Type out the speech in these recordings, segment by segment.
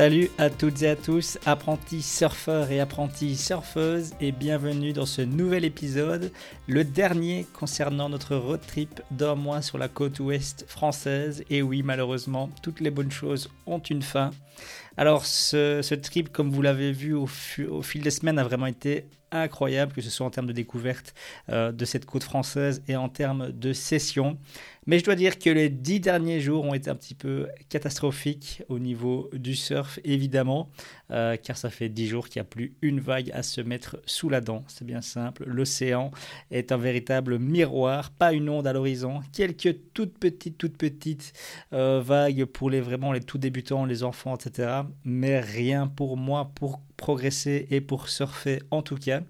Salut à toutes et à tous, apprentis surfeurs et apprentis surfeuses, et bienvenue dans ce nouvel épisode, le dernier concernant notre road trip d'un mois sur la côte ouest française. Et oui, malheureusement, toutes les bonnes choses ont une fin. Alors, ce, trip, comme vous l'avez vu au, fil des semaines, a vraiment été incroyable, que ce soit en termes de découverte euh, de cette côte française et en termes de session. Mais je dois dire que les dix derniers jours ont été un petit peu catastrophiques au niveau du surf, évidemment, euh, car ça fait dix jours qu'il n'y a plus une vague à se mettre sous la dent. C'est bien simple. L'océan est un véritable miroir, pas une onde à l'horizon. Quelques toutes petites, toutes petites euh, vagues pour les vraiment les tout débutants, les enfants, etc. Mais rien pour moi, pour progresser et pour surfer en tout cas.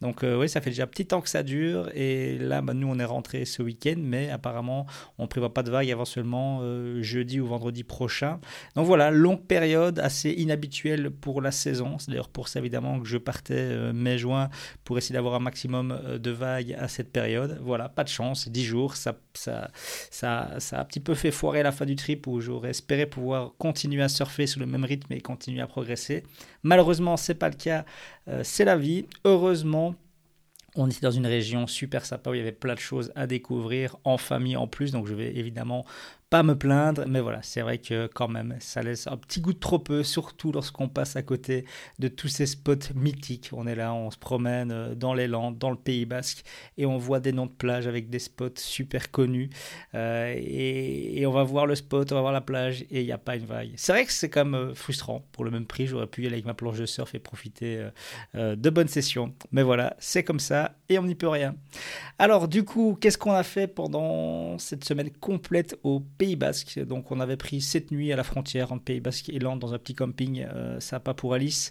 Donc euh, oui, ça fait déjà un petit temps que ça dure et là, bah, nous, on est rentré ce week-end, mais apparemment, on prévoit pas de vague avant seulement euh, jeudi ou vendredi prochain. Donc voilà, longue période assez inhabituelle pour la saison. C'est d'ailleurs pour ça évidemment que je partais euh, mai-juin pour essayer d'avoir un maximum de vagues à cette période. Voilà, pas de chance, 10 jours, ça, ça, ça, ça a un petit peu fait foirer la fin du trip où j'aurais espéré pouvoir continuer à surfer sous le même rythme et continuer à progresser. Malheureusement, c'est pas le cas. Euh, c'est la vie. Heureusement, on était dans une région super sympa où il y avait plein de choses à découvrir en famille en plus. Donc je vais évidemment pas me plaindre, mais voilà, c'est vrai que quand même, ça laisse un petit goût de trop peu, surtout lorsqu'on passe à côté de tous ces spots mythiques. On est là, on se promène euh, dans les Landes, dans le Pays Basque, et on voit des noms de plages avec des spots super connus. Euh, et, on va voir le spot, on va voir la plage, et il n'y a pas une vague. C'est vrai que c'est quand même euh, frustrant. Pour le même prix, j'aurais pu y aller avec ma planche de surf et profiter de bonnes sessions. Mais voilà, c'est comme ça, et on n'y peut rien. Alors du coup, qu'est-ce qu'on a fait pendant cette semaine complète au Pays Basque. Donc on avait pris cette nuit à la frontière entre Pays Basque et Land dans un petit camping euh, sympa pour Alice.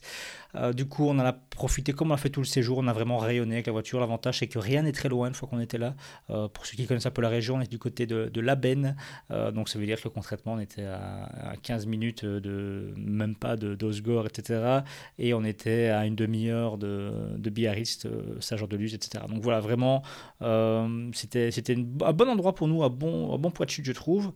Euh, du coup, on en a profité comme on a fait tout le séjour. On a vraiment rayonné avec la voiture. L'avantage, c'est que rien n'est très loin une fois qu'on était là. Euh, pour ceux qui connaissent un peu la région, on est du côté de, de l'Aben. donc ça veut dire que concrètement, on était à, 15 minutes de même pas d'Osgore, etc. Et on était à une demi-heure de, de Biarritz, Saint-Jean-de-Luz, etc. Donc voilà, vraiment, c'était un bon endroit pour nous, un bon, un bon point de chute, je trouve.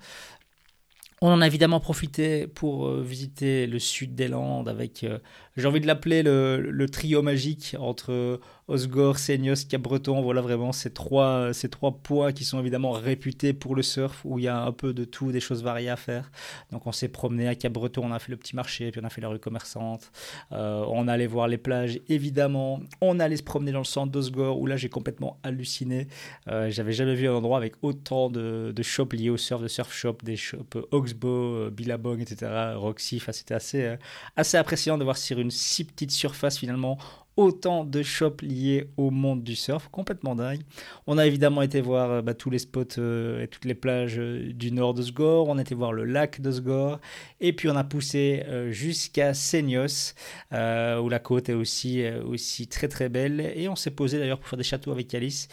On en a évidemment profité pour euh, visiter le sud des Landes avec, euh, j'ai envie de l'appeler le, trio magique entre Osgore, Seignos, Cap-Breton. Voilà vraiment ces trois, ces trois points qui sont évidemment réputés pour le surf, où il y a un peu de tout, des choses variées à faire. Donc on s'est promené à Cap-Breton, on a fait le petit marché, puis on a fait la rue commerçante. Euh, on allait voir les plages, évidemment. On allait se promener dans le centre d'Osgore, où là j'ai complètement halluciné. Euh, J'avais jamais vu un endroit avec autant de, de shops liés au surf, de surf shop, des shops Oxbow, euh, Billabong, etc., Roxy. Enfin, c'était assez, euh, assez appréciant de voir sur une si petite surface finalement autant de shops liés au monde du surf, complètement dingue. On a évidemment été voir euh, bah, tous les spots euh, et toutes les plages euh, du nord de Sgore, on a été voir le lac de Sgore, et puis on a poussé jusqu'à Seignos, où la côte est aussi, aussi très très belle, et on s'est posé d'ailleurs pour faire des châteaux avec Alice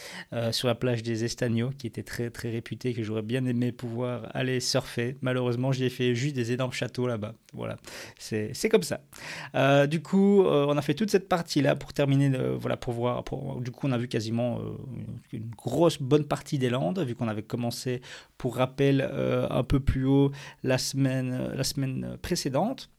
sur la plage des Estagnos, qui était très très réputée, que j'aurais bien aimé pouvoir aller surfer. Malheureusement, j'ai fait juste des énormes châteaux là-bas. Voilà, c'est comme ça. du coup, on a fait toute cette partie-là pour terminer, euh, voilà, pour voir, du coup, on a vu quasiment euh, une grosse bonne partie des Landes, vu qu'on avait commencé, pour rappel, euh, un peu plus haut la semaine, la semaine précédente.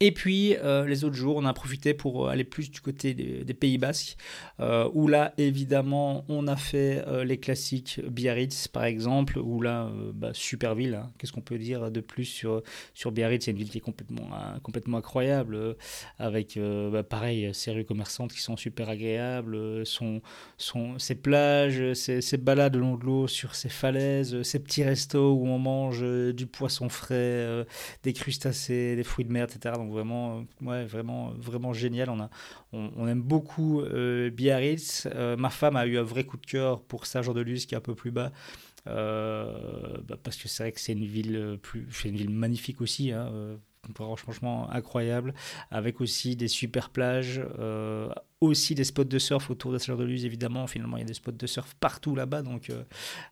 Et puis euh, les autres jours, on a profité pour aller plus du côté des, Pays Basques, euh, où là évidemment on a fait euh, les classiques Biarritz par exemple, où là bah, super ville. Hein. Qu'est-ce qu'on peut dire de plus sur sur Biarritz? C'est une ville qui est complètement complètement incroyable, avec bah, pareil ces rues commerçantes qui sont super agréables, son, son ses plages, ses, ses balades le long de l'eau sur ces falaises, ces petits restos où on mange du poisson frais, des crustacés, des fruits de mer, etc vraiment, euh, ouais, vraiment, vraiment génial. On, a, on, aime beaucoup euh, Biarritz. Euh, ma femme a eu un vrai coup de cœur pour Saint-Jean-de-Luz qui est un peu plus bas. Bah, parce que c'est vrai que c'est une ville plus, une ville magnifique aussi. Hein, franchement incroyable, avec aussi des super plages, euh, aussi des spots de surf autour de saint de luz évidemment. Finalement, il y a des spots de surf partout là-bas. Donc, euh,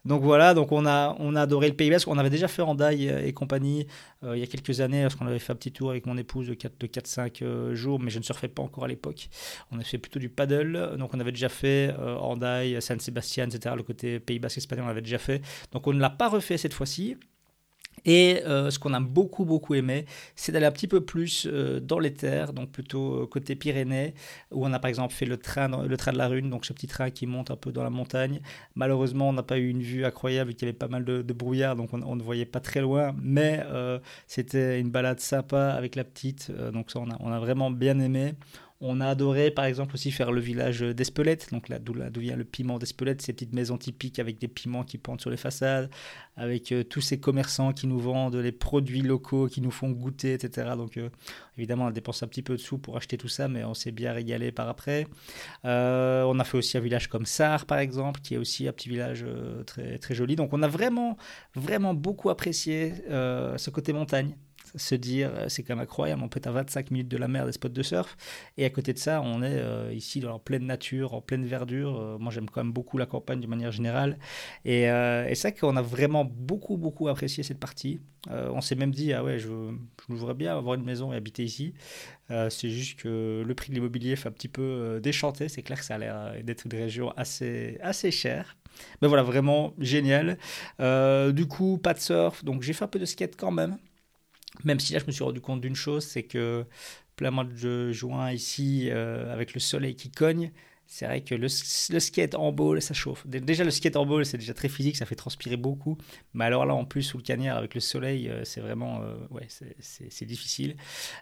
voilà, donc on a, adoré le Pays Basque. On avait déjà fait Andaille et compagnie euh, il y a quelques années, parce qu'on avait fait un petit tour avec mon épouse de 4-5 jours, mais je ne surfais pas encore à l'époque. On a fait plutôt du paddle. Donc on avait déjà fait Andaille, San Sebastian, etc. Le côté Pays Basque espagnol, on avait déjà fait. Donc on ne l'a pas refait cette fois-ci. Et euh, ce qu'on a beaucoup beaucoup aimé, c'est d'aller un petit peu plus euh, dans les terres, donc plutôt euh, côté Pyrénées, où on a par exemple fait le train, le train de la Rune, donc ce petit train qui monte un peu dans la montagne. Malheureusement, on n'a pas eu une vue incroyable, qu'il y avait pas mal de, brouillard, donc on, ne voyait pas très loin, mais c'était une balade sympa avec la petite, donc ça on a vraiment bien aimé. On a adoré, par exemple, aussi faire le village d'Espelette, donc là d'où vient le piment d'Espelette, ces petites maisons typiques avec des piments qui pendent sur les façades, avec euh, tous ces commerçants qui nous vendent les produits locaux, qui nous font goûter, etc. Donc euh, évidemment, on a dépensé un petit peu de sous pour acheter tout ça, mais on s'est bien régalé par après. Euh, on a fait aussi un village comme Sar, par exemple, qui est aussi un petit village très, très joli. Donc on a vraiment, vraiment beaucoup apprécié ce côté montagne se dire euh, c'est quand même incroyable, on peut être à 25 minutes de la mer des spots de surf, et à côté de ça, on est euh, ici dans la pleine nature, en pleine verdure. Euh, moi, j'aime quand même beaucoup la campagne de manière générale, et, c'est qu'on a vraiment beaucoup, beaucoup apprécié cette partie. on s'est même dit, ah ouais, je, je voudrais bien avoir une maison et habiter ici. c'est juste que le prix de l'immobilier fait un petit peu déchanter. C'est clair que ça a l'air d'être une région assez, assez chère. Mais voilà, vraiment génial. du coup, pas de surf, donc j'ai fait un peu de skate quand même. Même si là, je me suis rendu compte d'une chose, c'est que plein mois de juin ici, euh, avec le soleil qui cogne, c'est vrai que le, skate en ball, ça chauffe. Déjà, le skate en ball, c'est déjà très physique, ça fait transpirer beaucoup. Mais alors là, en plus, sous le cagnard, avec le soleil, euh, c'est vraiment. Euh, ouais, c'est difficile.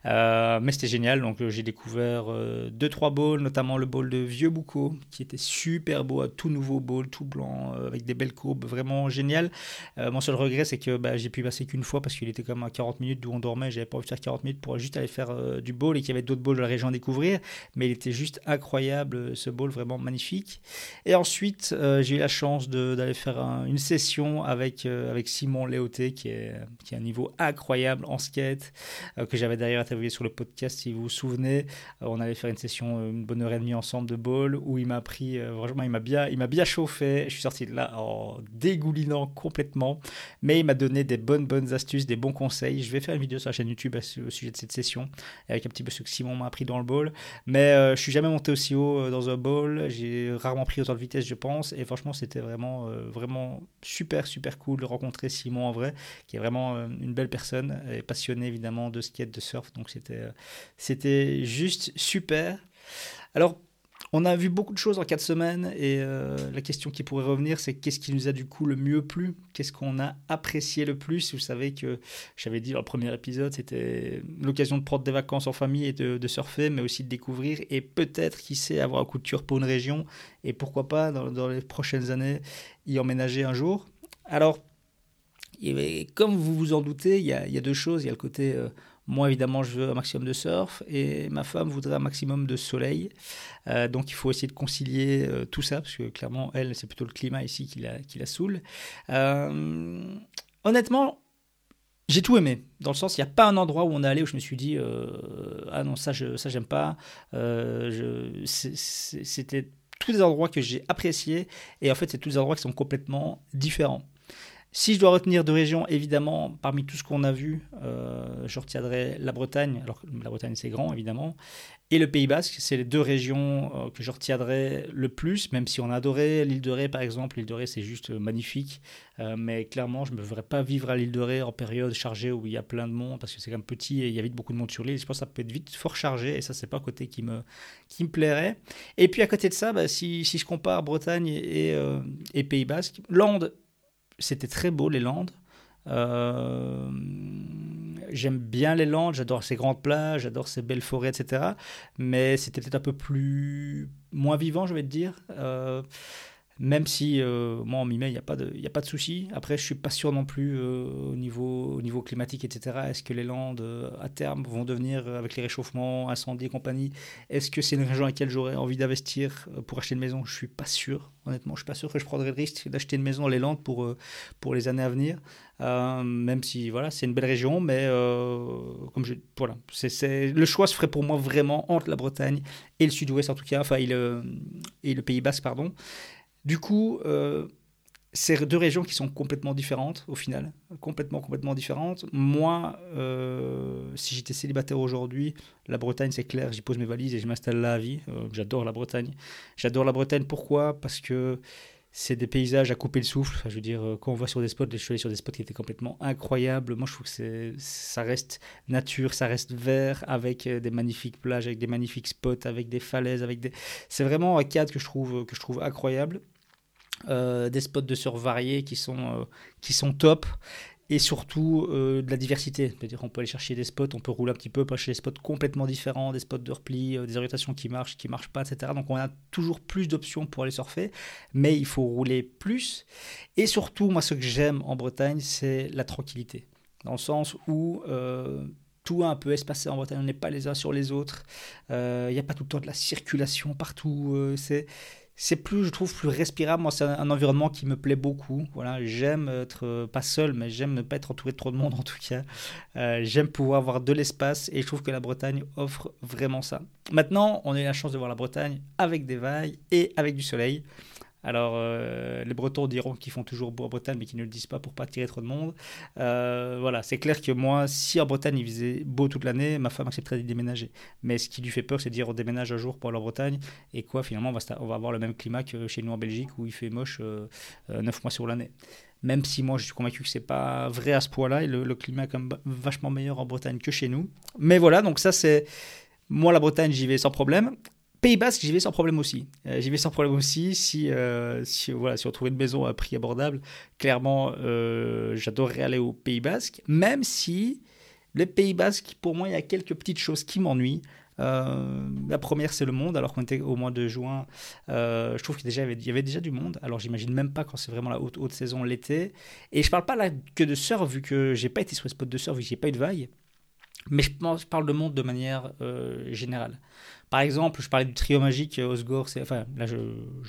Euh, mais c'était génial. Donc, j'ai découvert deux, trois balls, notamment le ball de Vieux Boucau, qui était super beau, tout nouveau ball, tout blanc, avec des belles courbes, vraiment génial. mon seul regret, c'est que bah, j'ai pu passer qu'une fois parce qu'il était comme à 40 minutes d'où on dormait. J'avais pas envie de faire 40 minutes pour juste aller faire du ball et qu'il y avait d'autres balls de la région à découvrir. Mais il était juste incroyable, ce vraiment magnifique. Et ensuite, euh, j'ai eu la chance d'aller faire une session avec, euh, avec Simon Léoté, qui est, qui est un niveau incroyable en skate, euh, que j'avais d'ailleurs interviewé sur le podcast, si vous vous souvenez. on allait faire une session, une bonne heure et demie ensemble de ball, où il m'a appris, vraiment, il m'a bien, il bien chauffé. Je suis sorti de là en dégoulinant complètement, mais il m'a donné des bonnes, bonnes astuces, des bons conseils. Je vais faire une vidéo sur la chaîne YouTube au sujet de cette session, avec un petit peu ce que Simon m'a appris dans le ball. Mais je suis jamais monté aussi haut dans un ball j'ai rarement pris autant de vitesse, je pense. Et franchement, c'était vraiment, euh, vraiment super, super cool de rencontrer Simon en vrai, qui est vraiment euh, une belle personne et passionné évidemment de skate, de surf. Donc c'était, euh, c'était juste super. Alors, on a vu beaucoup de choses en quatre semaines et euh, la question qui pourrait revenir, c'est qu'est-ce qui nous a du coup le mieux plu? Qu'est-ce qu'on a apprécié le plus? Vous savez que j'avais dit dans le premier épisode, c'était l'occasion de prendre des vacances en famille et de, surfer, mais aussi de découvrir et peut-être, qui sait, avoir un coup de cœur pour une région et pourquoi pas dans, les prochaines années y emménager un jour. Alors, comme vous vous en doutez, il y a, deux choses. Il y a le côté euh, moi, évidemment, je veux un maximum de surf et ma femme voudrait un maximum de soleil. Euh, donc, il faut essayer de concilier euh, tout ça parce que clairement, elle, c'est plutôt le climat ici qui la, qui la saoule. Euh, honnêtement, j'ai tout aimé. Dans le sens, il n'y a pas un endroit où on est allé où je me suis dit Ah non, ça, je, ça j'aime pas. c'était tous les endroits que j'ai appréciés et en fait, c'est tous les endroits qui sont complètement différents. Si je dois retenir deux régions, évidemment, parmi tout ce qu'on a vu, euh, je retiendrai la Bretagne, alors que la Bretagne c'est grand évidemment, et le Pays Basque, c'est les deux régions euh, que je retiendrai le plus, même si on a adoré l'île de Ré par exemple. L'île de Ré c'est juste magnifique, euh, mais clairement je ne me verrais pas vivre à l'île de Ré en période chargée où il y a plein de monde, parce que c'est quand même petit et il y a vite beaucoup de monde sur l'île. Je pense que ça peut être vite fort chargé, et ça c'est pas un côté qui me, qui me plairait. Et puis à côté de ça, bah, si, si, je compare Bretagne et, et Pays Basque, Landes c'était très beau, les Landes. Euh, j'aime bien les Landes, j'adore ces grandes plages, j'adore ces belles forêts, etc. Mais c'était peut-être un peu plus moins vivant, je vais te dire. Euh, même si euh, moi en mi-mai, il n'y a pas de, souci. Après, je suis pas sûr non plus euh, au, niveau, au niveau climatique, etc. Est-ce que les Landes, euh, à terme, vont devenir, avec les réchauffements, incendies et compagnie, est-ce que c'est une région à laquelle j'aurais envie d'investir pour acheter une maison? Je suis pas sûr, honnêtement. Je suis pas sûr que je prendrais le risque d'acheter une maison dans les Landes pour, les années à venir. même si voilà, c'est une belle région, mais comme je, voilà, le choix se ferait pour moi vraiment entre la Bretagne et le Sud-Ouest en tout cas, enfin et le, et le Pays Basque pardon. Du coup, euh, c'est deux régions qui sont complètement différentes au final, complètement, complètement différentes. Moi, euh, si j'étais célibataire aujourd'hui, la Bretagne, c'est clair, j'y pose mes valises et je m'installe là à vie. Euh, j'adore la Bretagne. J'adore la Bretagne, pourquoi? Parce que c'est des paysages à couper le souffle. je veux dire, quand on voit sur des spots, je suis allé sur des spots qui étaient complètement incroyables. Moi, je trouve que ça reste nature, ça reste vert, avec des magnifiques plages, avec des magnifiques spots, avec des falaises, avec des. C'est vraiment un cadre que je trouve que je trouve incroyable. Euh, des spots de surf variés qui sont, euh, qui sont top et surtout euh, de la diversité. C'est-à-dire qu'on peut aller chercher des spots, on peut rouler un petit peu, pas chercher des spots complètement différents, des spots de repli, des orientations qui marchent, qui marchent pas, etc. Donc on a toujours plus d'options pour aller surfer, mais il faut rouler plus. Et surtout, moi, ce que j'aime en Bretagne, c'est la tranquillité. Dans le sens où tout est un peu espacé en Bretagne, on n'est pas les uns sur les autres, il n'y a pas tout le temps de la circulation partout, c'est c'est plus, je trouve, plus respirable. Moi, c'est un, environnement qui me plaît beaucoup. Voilà, j'aime être euh, pas seul, mais j'aime ne pas être entouré de trop de monde en tout cas. Euh, j'aime pouvoir avoir de l'espace et je trouve que la Bretagne offre vraiment ça. Maintenant, on a eu la chance de voir la Bretagne avec des vagues et avec du soleil. Alors, euh, les Bretons diront qu'ils font toujours beau en Bretagne, mais qu'ils ne le disent pas pour pas attirer trop de monde. Euh, voilà, c'est clair que moi, si en Bretagne il faisait beau toute l'année, ma femme accepterait de déménager. Mais ce qui lui fait peur, c'est de dire on déménage un jour pour aller en Bretagne, et quoi, finalement, on va, on avoir le même climat que chez nous en Belgique, où il fait moche euh, 9 mois sur l'année. Même si moi, je suis convaincu que c'est pas vrai à ce point-là, et le, le climat est quand même vachement meilleur en Bretagne que chez nous. Mais voilà, donc ça, c'est. Moi, la Bretagne, j'y vais sans problème. Pays Basque, j'y vais sans problème aussi. Euh, j'y vais sans problème aussi si, euh, si, voilà, si on trouvait une maison à prix abordable. Clairement, euh, j'adorerais aller au Pays Basque, même si le Pays Basque, pour moi, il y a quelques petites choses qui m'ennuient. la première, c'est le monde. Alors qu'on était au mois de juin, je trouve qu'il y avait déjà du monde. Alors j'imagine même pas quand c'est vraiment la haute, haute saison l'été. Et je parle pas là que de surf, vu que j'ai pas été sur les spots de surf, vu que j'ai pas eu de vague. Mais je, je parle de monde de manière générale. Par exemple, je parlais du trio magique euh, Osgore, enfin là je,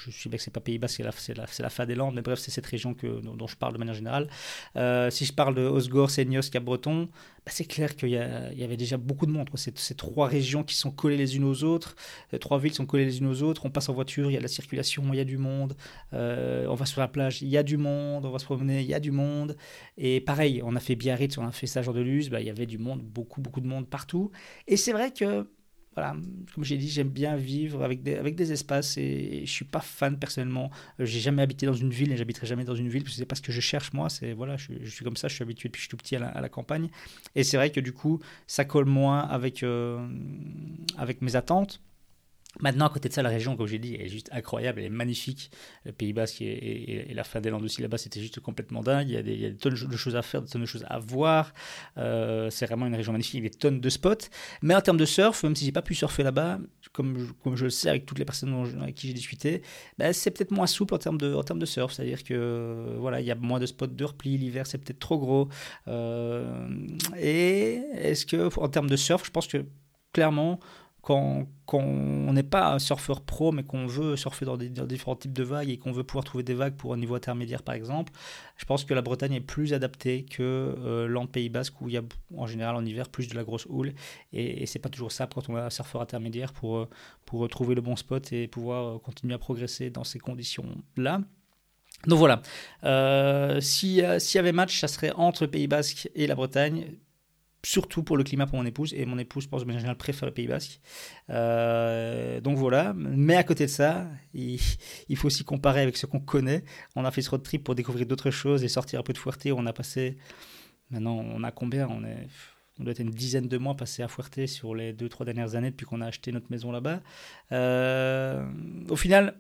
suis bien que c'est pas Pays Bas, c'est la, la, la fin des Landes, mais bref, c'est cette région que, dont, je parle de manière générale. Euh, si je parle de Osgore, Seignos, Cap-Breton, bah, c'est clair qu'il y, y, avait déjà beaucoup de monde. Ces trois régions qui sont collées les unes aux autres, les trois villes sont collées les unes aux autres. On passe en voiture, il y a de la circulation, il y a du monde. Euh, on va sur la plage, il y a du monde. On va se promener, il y a du monde. Et pareil, on a fait Biarritz, on a fait Saint-Jean-de-Luz, bah, il y avait du monde, beaucoup, beaucoup de monde partout. Et c'est vrai que voilà, comme j'ai dit, j'aime bien vivre avec des, espaces et, je suis pas fan personnellement. Euh, j'ai jamais habité dans une ville et j'habiterai jamais dans une ville parce que c'est pas ce que je cherche moi. C'est voilà, je, suis comme ça, je suis habitué depuis que je suis tout petit à la, campagne et c'est vrai que du coup, ça colle moins avec euh, avec mes attentes. Maintenant, à côté de ça, la région, comme j'ai dit, est juste incroyable, elle est magnifique. Le Pays Basque et, la fin des Landes aussi là-bas, c'était juste complètement dingue. Il y, a des, tonnes de choses à faire, des tonnes de choses à voir. Euh, c'est vraiment une région magnifique, il y a des tonnes de spots. Mais en termes de surf, même si j'ai pas pu surfer là-bas, comme je, le sais avec toutes les personnes avec qui j'ai discuté, ben, c'est peut-être moins souple en termes de, en termes de surf. C'est-à-dire que voilà, il y a moins de spots de repli, l'hiver c'est peut-être trop gros. Euh, et est-ce que en termes de surf, je pense que clairement, quand, on n'est pas un surfeur pro, mais qu'on veut surfer dans, différents types de vagues et qu'on veut pouvoir trouver des vagues pour un niveau intermédiaire, par exemple, je pense que la Bretagne est plus adaptée que euh, Pays Basque, où il y a en général en hiver plus de la grosse houle. Et, et c'est pas toujours ça quand on est un surfeur intermédiaire pour, euh, pour trouver le bon spot et pouvoir euh, continuer à progresser dans ces conditions-là. Donc voilà, euh, s'il y avait match, ça serait entre Pays Basque et la Bretagne surtout pour le climat pour mon épouse. Et mon épouse, je pense, en général, préfère le Pays Basque. Euh, donc voilà. Mais à côté de ça, il, faut aussi comparer avec ce qu'on connaît. On a fait ce road trip pour découvrir d'autres choses et sortir un peu de Fuerte. On a passé. Maintenant, on a combien? On doit être une dizaine de mois passés à Fuerte sur les deux, trois dernières années depuis qu'on a acheté notre maison là-bas. Euh, au final,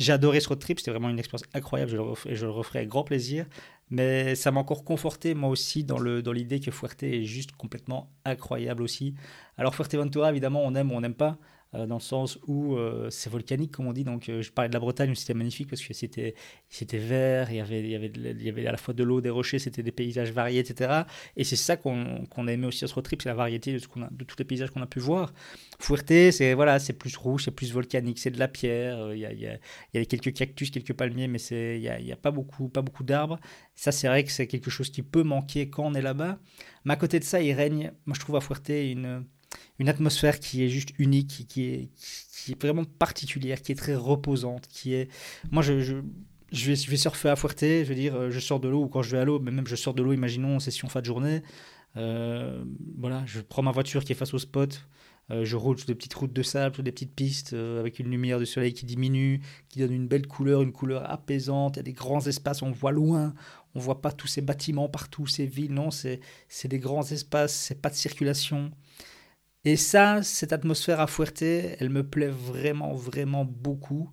j'ai adoré ce road trip, c'était vraiment une expérience incroyable, je le, je le referai avec grand plaisir. Mais ça m'a encore conforté, moi aussi, dans l'idée que Fuerte est juste complètement incroyable aussi. Alors, Fuerteventura, évidemment, on aime ou on n'aime pas. Euh, dans le sens où euh, c'est volcanique, comme on dit. Donc, euh, je parlais de la Bretagne, c'était magnifique parce que c'était, c'était vert, il y, avait, il, y avait, il y avait à la fois de l'eau, des rochers, c'était des paysages variés, etc. Et c'est ça qu'on, qu'on a aimé aussi à ce road trip, c'est la variété de, ce tous les paysages qu'on a pu voir. Fuerte, c'est, voilà, c'est plus rouge, c'est plus volcanique, c'est de la pierre, il y a, il y, a, il y a quelques cactus, quelques palmiers, mais c'est, il n'y a, pas, beaucoup, pas beaucoup d'arbres. Ça, c'est vrai que c'est quelque chose qui peut manquer quand on est là-bas. Mais à côté de ça, il règne, moi je trouve à Fuerte une une atmosphère qui est juste unique, qui est, qui est vraiment particulière, qui est très reposante, qui est... Moi, je, je, je, vais, je vais surfer à Fuerte, je veux dire, euh, je sors de l'eau, ou quand je vais à l'eau, mais même je sors de l'eau, imaginons, session fin de journée, euh, voilà, je prends ma voiture qui est face au spot, euh, je roule sur des petites routes de sable, sur des petites pistes, avec une lumière de soleil qui diminue, qui donne une belle couleur, une couleur apaisante, il y a des grands espaces, on voit loin, on voit pas tous ces bâtiments partout, ces villes, non, c'est des grands espaces, c'est pas de circulation. Et ça, cette atmosphère à Fuerte, elle me plaît vraiment, vraiment beaucoup.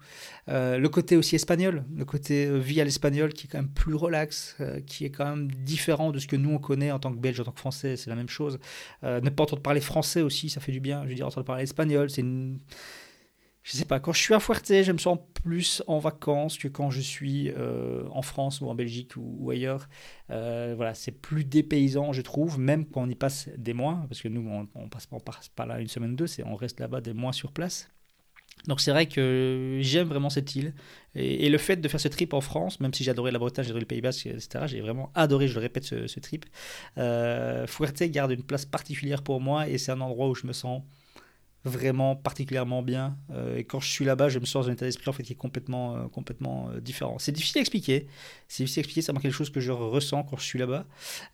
Euh, le côté aussi espagnol, le côté euh, vie à l'espagnol qui est quand même plus relax, euh, qui est quand même différent de ce que nous on connaît en tant que Belge, en tant que Français, c'est la même chose. ne pas entendre parler français aussi, ça fait du bien. Je veux dire, entendre parler espagnol, c'est une je sais pas, quand je suis à Fuerte, je me sens plus en vacances que quand je suis euh, en France ou en Belgique ou, ailleurs. Euh, voilà, c'est plus dépaysant, je trouve, même quand on y passe des mois, parce que nous, on, on passe, pas là une semaine ou deux, on reste là-bas des mois sur place. Donc c'est vrai que j'aime vraiment cette île. Et, le fait de faire ce trip en France, même si adoré la Bretagne, adoré le Pays Basque, etc., j'ai vraiment adoré, je le répète, ce, trip. Euh, Fuerte garde une place particulière pour moi et c'est un endroit où je me sens vraiment particulièrement bien. Euh, et quand je suis là-bas, je me sens dans un état d'esprit en fait qui est complètement, euh, complètement euh, différent. C'est difficile à expliquer. C'est difficile à expliquer. C'est quelque chose que je ressens quand je suis là-bas.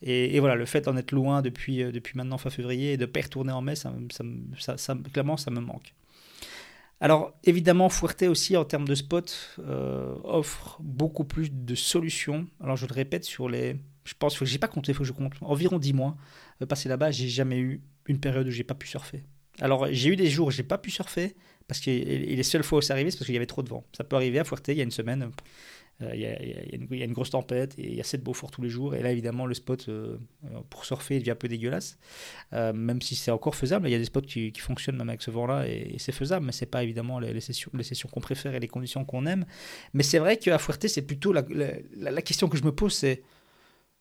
Et, voilà, le fait d'en être loin depuis, depuis maintenant fin février et de ne pas retourner en mai, ça, clairement, ça me manque. Alors évidemment, Fuerte aussi en termes de spot offre beaucoup plus de solutions. Alors je le répète sur les, je pense que j'ai pas compté, faut que je compte environ 10 mois passé là-bas, j'ai jamais eu une période où j'ai pas pu surfer. Alors, j'ai eu des jours où j'ai pas pu surfer, parce que les seules fois où c'est arrivé, c'est parce qu'il y avait trop de vent. Ça peut arriver à Fuerte, il y a une semaine, euh, il, y a, une, grosse tempête et il y a assez de beau fort tous les jours. Et là, évidemment, le spot euh, pour surfer devient un peu dégueulasse, euh, même si c'est encore faisable. Il y a des spots qui, fonctionnent même avec ce vent-là et, c'est faisable, mais c'est pas évidemment les, sessions, les sessions qu'on préfère et les conditions qu'on aime. Mais c'est vrai qu'à Fuerte, c'est plutôt la, la, question que je me pose, c'est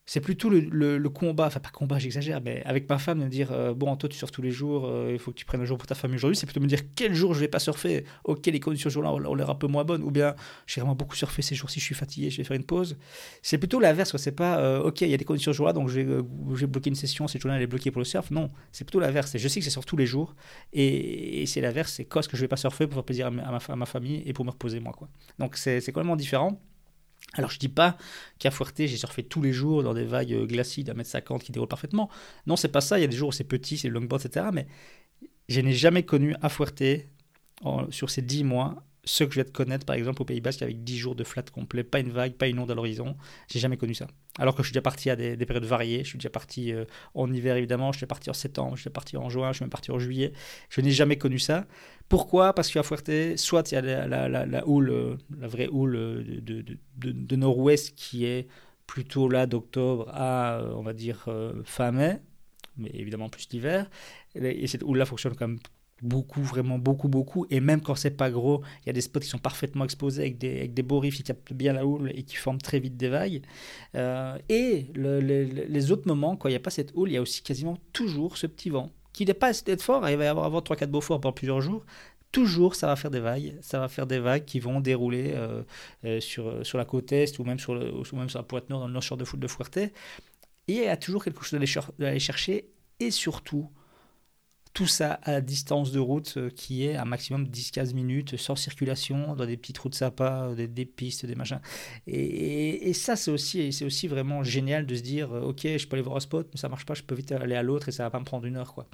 c'est plutôt le, combat, enfin pas combat, j'exagère, mais avec ma femme, de me dire euh, bon, toi tu surfes tous les jours, euh, il faut que tu prennes un jour pour ta famille aujourd'hui. C'est plutôt me dire quel jour je vais pas surfer, ok, les conditions ce jour-là ont l'air un peu moins bonnes, ou bien j'ai vraiment beaucoup surfé ces jours-ci, je suis fatigué, je vais faire une pause. C'est plutôt l'inverse, c'est pas euh, ok, il y a des conditions ce jour-là, donc je vais, bloquer une session, cette journée elle est bloquée pour le surf. Non, c'est plutôt l'inverse. Je sais que c'est sur tous les jours, et, c'est l'inverse, c'est est-ce que je vais pas surfer pour faire plaisir à ma, à ma, famille et pour me reposer moi. quoi. Donc c'est complètement différent. Alors je dis pas qu'à Fuerte j'ai surfé tous les jours dans des vagues euh, glacides à 1m50 qui déroulent parfaitement. Non, c'est pas ça, il y a des jours où c'est petit, c'est longboard, etc. Mais je n'ai jamais connu à Fuerte, sur ces 10 mois, ce que je vais te connaître par exemple au Pays Basque avec 10 jours de flat complet, pas une vague, pas une onde à l'horizon, j'ai jamais connu ça. Alors que je suis déjà parti à des, périodes variées, je suis déjà parti euh, en hiver évidemment, je suis parti en septembre, je suis parti en juin, je suis même parti en juillet, je n'ai jamais connu ça. Pourquoi? Parce qu'à Fuerte, soit il y a la, houle, euh, la vraie houle euh, de, de, nord-ouest qui est plutôt là d'octobre à, on va dire, fin mai, mais évidemment plus l'hiver, et cette houle-là fonctionne comme beaucoup, vraiment beaucoup, beaucoup. Et même quand c'est pas gros, il y a des spots qui sont parfaitement exposés avec des, avec des beaux riffs qui captent bien la houle et qui forment très vite des vagues. Euh, et les autres moments, quand il n'y a pas cette houle, il y a aussi quasiment toujours ce petit vent qui n'est pas être fort. Il va y avoir, avoir 3-4 beaux forts pendant plusieurs jours. Toujours, ça va faire des vagues. Ça va faire des vagues qui vont dérouler euh, euh, sur, sur la côte est ou même sur, la pointe nord, dans le nord de foot de Fuerte. Et il y a toujours quelque chose d'aller chercher. Et surtout, tout ça à distance de route euh, qui est un maximum 10-15 minutes sans circulation, dans des petites routes sympas, des, des pistes, des machins. Et, ça, c'est aussi, c'est aussi vraiment génial de se dire euh, Ok, je peux aller voir un spot, mais ça marche pas, je peux vite aller à l'autre et ça va pas me prendre une heure. Quoi.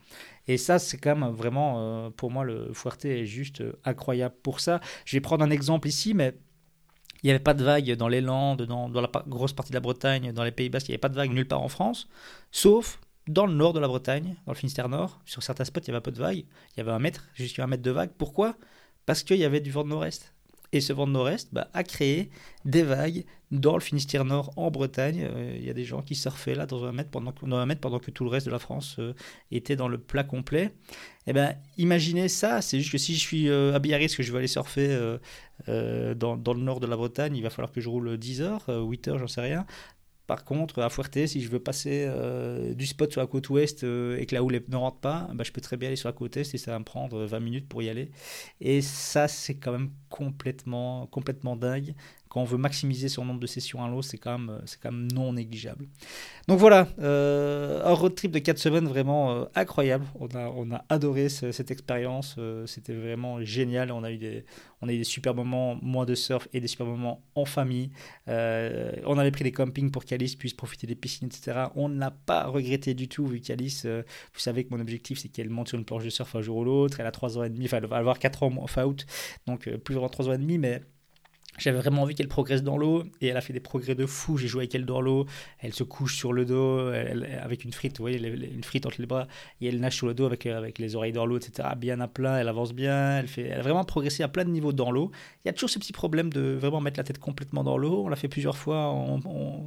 Et ça, c'est quand même vraiment, euh, pour moi, le Fuerte est juste incroyable pour ça. Je vais prendre un exemple ici, mais il n'y avait pas de vagues dans les Landes, dans, dans, la grosse partie de la Bretagne, dans les Pays Basques, il n'y avait pas de vagues nulle part en France, sauf dans le nord de la Bretagne, dans le Finistère Nord, sur certains spots, il y avait un peu de vagues. Il y avait un mètre, jusqu'à un mètre de vagues. Pourquoi? Parce qu'il y avait du vent de nord-est. Et ce vent de nord-est bah, a créé des vagues dans le Finistère Nord, en Bretagne. Euh, il y a des gens qui surfaient là dans un mètre pendant, dans un mètre pendant que tout le reste de la France euh, était dans le plat complet. Et eh ben, imaginez ça, c'est juste que si je suis euh, à Biarritz, que je veux aller surfer dans, dans, le nord de la Bretagne, il va falloir que je roule 10 heures, 8 heures, j'en sais rien. Par contre, à Fuerte, si je veux passer euh, du spot sur la côte ouest euh, et que la houle ne rentre pas, bah, je peux très bien aller sur la côte est et ça va me prendre 20 minutes pour y aller. Et ça, c'est quand même complètement, complètement dingue quand on veut maximiser son nombre de sessions à l'eau, c'est quand, même, quand même non négligeable. Donc voilà, euh, un road trip de 4 semaines vraiment euh, incroyable. On a, on a adoré cette expérience, euh, c'était vraiment génial. On a, eu des, on a eu des super moments, moins de surf et des super moments en famille. on avait pris des campings pour qu'Alice puisse profiter des piscines, etc. On n'a pas regretté du tout, vu qu'Alice, vous savez que mon objectif, c'est qu'elle monte sur une planche de surf un jour ou l'autre. Elle a 3 ans et demi, enfin, elle va avoir 4 ans off out, donc plus de 3 ans et demi, mais j'avais vraiment envie qu'elle progresse dans l'eau et elle a fait des progrès de fou. J'ai joué avec elle dans l'eau. Elle se couche sur le dos avec une frite, vous voyez, une frite entre les bras et elle nage sur le dos avec, avec les oreilles dans l'eau, etc. Bien à plat, elle avance bien. Elle, fait, elle a vraiment progressé à plein de niveaux dans l'eau. Il y a toujours ce petit problème de vraiment mettre la tête complètement dans l'eau. On l'a fait plusieurs fois,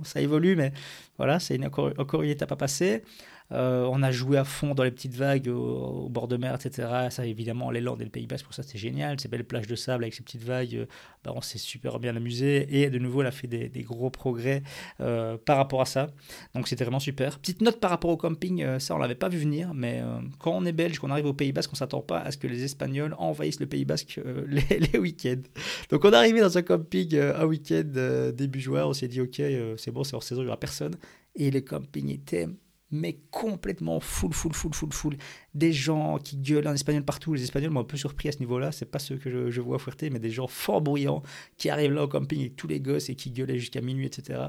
ça évolue, mais voilà, c'est encore une étape à passer. Euh, on a joué à fond dans les petites vagues au, bord de mer, etc. Ça, évidemment, les Landes et le Pays Basque, pour ça, c'est génial. Ces belles plages de sable avec ces petites vagues, euh, bah, on s'est super bien amusé. Et de nouveau, elle a fait des, gros progrès euh, par rapport à ça. Donc, c'était vraiment super. Petite note par rapport au camping, ça, on l'avait pas vu venir. Mais quand on est belge, qu'on arrive au Pays Basque, on s'attend pas à ce que les Espagnols envahissent le Pays Basque les, week-ends. Donc, on est arrivé dans un camping un week-end début juin. On s'est dit, OK, c'est bon, c'est hors saison, il n'y aura personne. Et le camping était mais complètement full, full, full, full, full des gens qui gueulent en espagnol partout. Les Espagnols m'ont un peu surpris à ce niveau-là. C'est pas ceux que je, vois à mais des gens fort bruyants qui arrivent là au camping avec tous les gosses et qui gueulaient jusqu'à minuit, etc.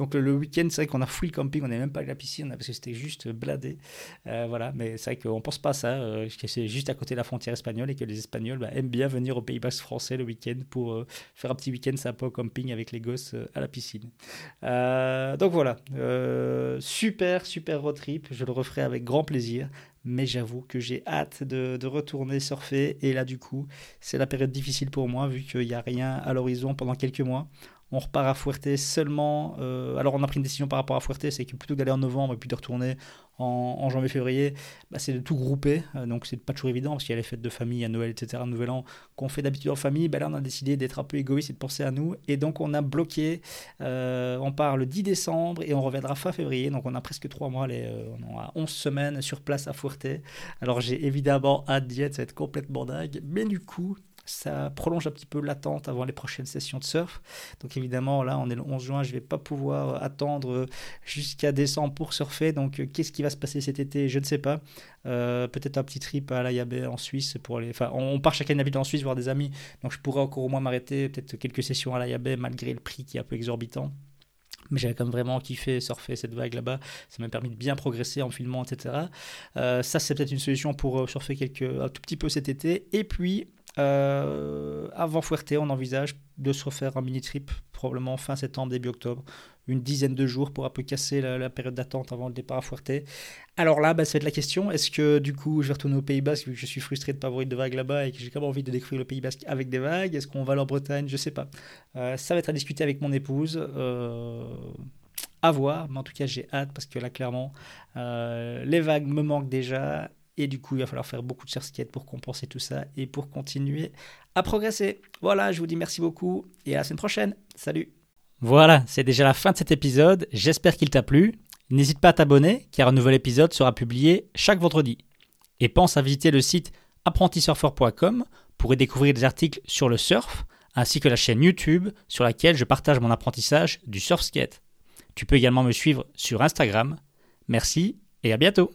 Donc le, week-end, c'est vrai qu'on a full le camping, on n'est même pas à la piscine parce que c'était juste bladé. Euh, voilà, mais c'est vrai qu'on pense pas à ça, euh, que c'est juste à côté de la frontière espagnole et que les Espagnols bah, aiment bien venir au Pays bas français le week-end pour euh, faire un petit week-end sympa au camping avec les gosses à la piscine. donc voilà, super, super road trip. Je le referai avec grand plaisir mais j'avoue que j'ai hâte de, retourner surfer. Et là, du coup, c'est la période difficile pour moi, vu qu'il n'y a rien à l'horizon pendant quelques mois. On repart à Fuerte seulement. Euh, alors, on a pris une décision par rapport à Fuerte, c'est que plutôt d'aller en novembre et puis de retourner en, janvier-février, bah, c'est de tout grouper. Euh, donc, c'est pas toujours évident parce qu'il y a les fêtes de famille, à Noël, etc., Nouvel An, qu'on fait d'habitude en famille. Bah, là, on a décidé d'être un peu égoïste et de penser à nous. Et donc, on a bloqué. Euh, on part le 10 décembre et on reviendra fin février. Donc, on a presque trois mois. On a 11 semaines sur place à Fuerte. Alors, j'ai évidemment hâte d'y être. Ça va être complètement dingue. Mais du coup, ça prolonge un petit peu l'attente avant les prochaines sessions de surf. Donc évidemment, là, on est le 11 juin, je ne vais pas pouvoir attendre jusqu'à décembre pour surfer. Donc qu'est-ce qui va se passer cet été Je ne sais pas. Euh, peut-être un petit trip à l'Ayabé en Suisse pour aller. Enfin, on part chacun d'habitude en Suisse voir des amis. Donc je pourrais encore au moins m'arrêter, peut-être quelques sessions à l'Ayabé malgré le prix qui est un peu exorbitant mais j'avais quand même vraiment kiffé surfer cette vague là-bas. Ça m'a permis de bien progresser en filmant, etc. Euh, ça, c'est peut-être une solution pour euh, surfer un tout petit peu cet été. Et puis, euh, avant Fuerte, on envisage de se refaire un mini trip, probablement fin septembre, début octobre, une dizaine de jours pour un peu casser la, période d'attente avant le départ à Fuerte. Alors là, bah, ça va être la question est-ce que du coup je vais retourner au Pays Basque vu que je suis frustré de ne pas avoir de vagues là-bas et que j'ai quand même envie de découvrir le Pays Basque avec des vagues? Est-ce qu'on va aller en Bretagne? Je sais pas. Euh, ça va être à discuter avec mon épouse. Euh, à voir, mais en tout cas j'ai hâte parce que là clairement les vagues me manquent déjà et du coup, il va falloir faire beaucoup de skate pour compenser tout ça et pour continuer à progresser. Voilà, je vous dis merci beaucoup et à la semaine prochaine. Salut Voilà, c'est déjà la fin de cet épisode. J'espère qu'il t'a plu. N'hésite pas à t'abonner car un nouvel épisode sera publié chaque vendredi. Et pense à visiter le site apprentisurfer.com pour y découvrir des articles sur le surf ainsi que la chaîne YouTube sur laquelle je partage mon apprentissage du surf skate. Tu peux également me suivre sur Instagram. Merci et à bientôt